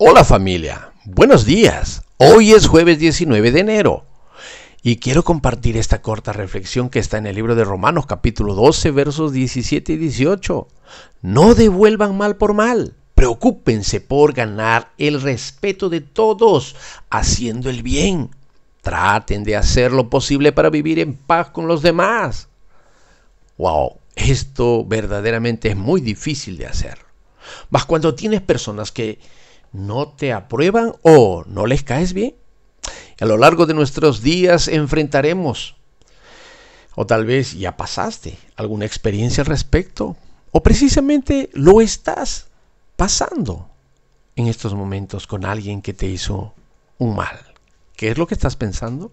Hola familia, buenos días. Hoy es jueves 19 de enero y quiero compartir esta corta reflexión que está en el libro de Romanos capítulo 12 versos 17 y 18. No devuelvan mal por mal, preocúpense por ganar el respeto de todos haciendo el bien. Traten de hacer lo posible para vivir en paz con los demás. Wow, esto verdaderamente es muy difícil de hacer. Mas cuando tienes personas que no te aprueban o no les caes bien. A lo largo de nuestros días enfrentaremos, o tal vez ya pasaste alguna experiencia al respecto, o precisamente lo estás pasando en estos momentos con alguien que te hizo un mal. ¿Qué es lo que estás pensando?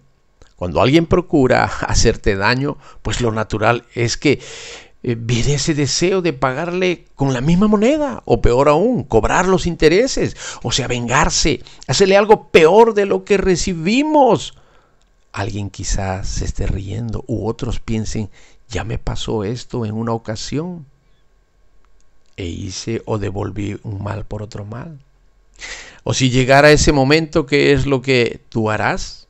Cuando alguien procura hacerte daño, pues lo natural es que eh, viene ese deseo de pagarle con la misma moneda, o peor aún, cobrar los intereses, o sea, vengarse, hacerle algo peor de lo que recibimos. Alguien quizás se esté riendo, u otros piensen, ya me pasó esto en una ocasión, e hice o devolví un mal por otro mal. O si llegara ese momento, ¿qué es lo que tú harás?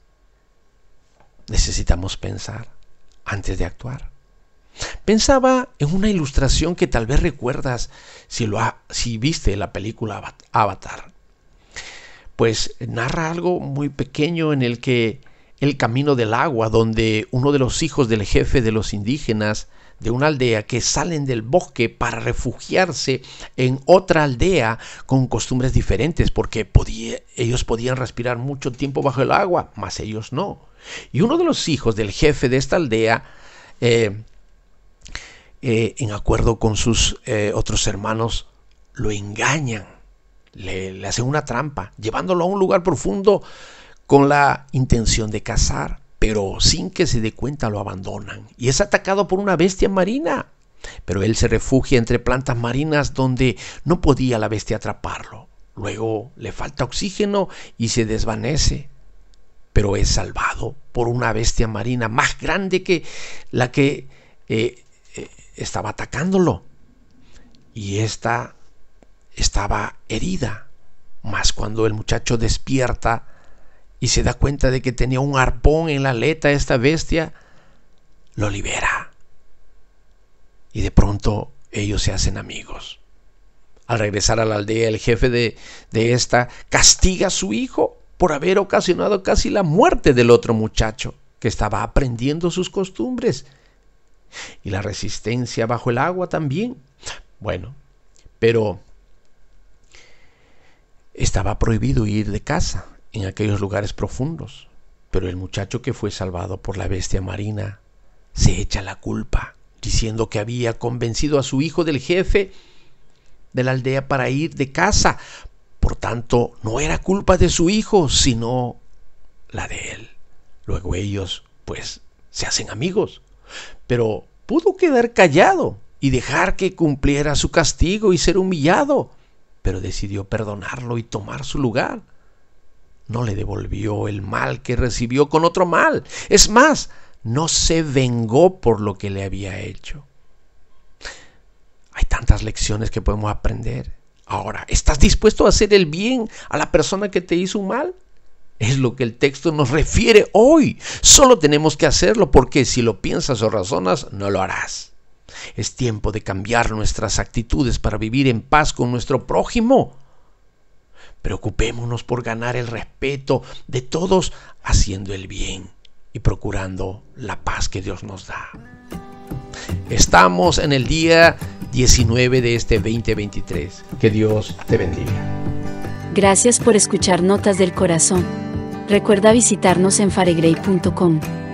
Necesitamos pensar antes de actuar. Pensaba en una ilustración que tal vez recuerdas si, lo si viste la película Avatar. Pues narra algo muy pequeño en el que el camino del agua, donde uno de los hijos del jefe de los indígenas de una aldea que salen del bosque para refugiarse en otra aldea con costumbres diferentes, porque ellos podían respirar mucho tiempo bajo el agua, mas ellos no. Y uno de los hijos del jefe de esta aldea eh, eh, en acuerdo con sus eh, otros hermanos, lo engañan, le, hacen una trampa, llevándolo a un lugar profundo con la intención de cazar, pero sin que se dé cuenta lo abandonan y es atacado por una bestia marina. Pero él se refugia entre plantas marinas donde no podía la bestia atraparlo. Luego le falta oxígeno y se desvanece. Pero es salvado por una bestia marina más grande que la que eh, estaba atacándolo. Y esta estaba herida. Mas cuando el muchacho despierta y se da cuenta de que tenía un arpón en la aleta esta bestia, lo libera. Y de pronto ellos se hacen amigos. Al regresar a la aldea, el jefe de, de esta castiga a su hijo por haber ocasionado casi la muerte del otro muchacho que estaba aprendiendo sus costumbres y la resistencia bajo el agua también. Bueno, pero estaba prohibido ir de casa en aquellos lugares profundos. Pero el muchacho que fue salvado por la bestia marina se echa la culpa, diciendo que había convencido a su hijo del jefe de la aldea para ir de casa. Por tanto, no era culpa de su hijo, sino la de él. Luego ellos, pues, se hacen amigos. Pero pudo quedar callado y dejar que cumpliera su castigo y ser humillado, pero decidió perdonarlo y tomar su lugar. No le devolvió el mal que recibió con otro mal. Es más, no se vengó por lo que le había hecho. Hay tantas lecciones que podemos aprender. Ahora, ¿estás dispuesto a hacer el bien a la persona que te hizo un mal? Es lo que el texto nos refiere hoy. Solo tenemos que hacerlo porque si lo piensas o razonas, no lo harás. Es tiempo de cambiar nuestras actitudes para vivir en paz con nuestro prójimo. Preocupémonos por ganar el respeto de todos haciendo el bien y procurando la paz que Dios nos da. Estamos en el día 19 de este 2023. Que Dios te bendiga. Gracias por escuchar Notas del Corazón. Recuerda visitarnos en faregrey.com.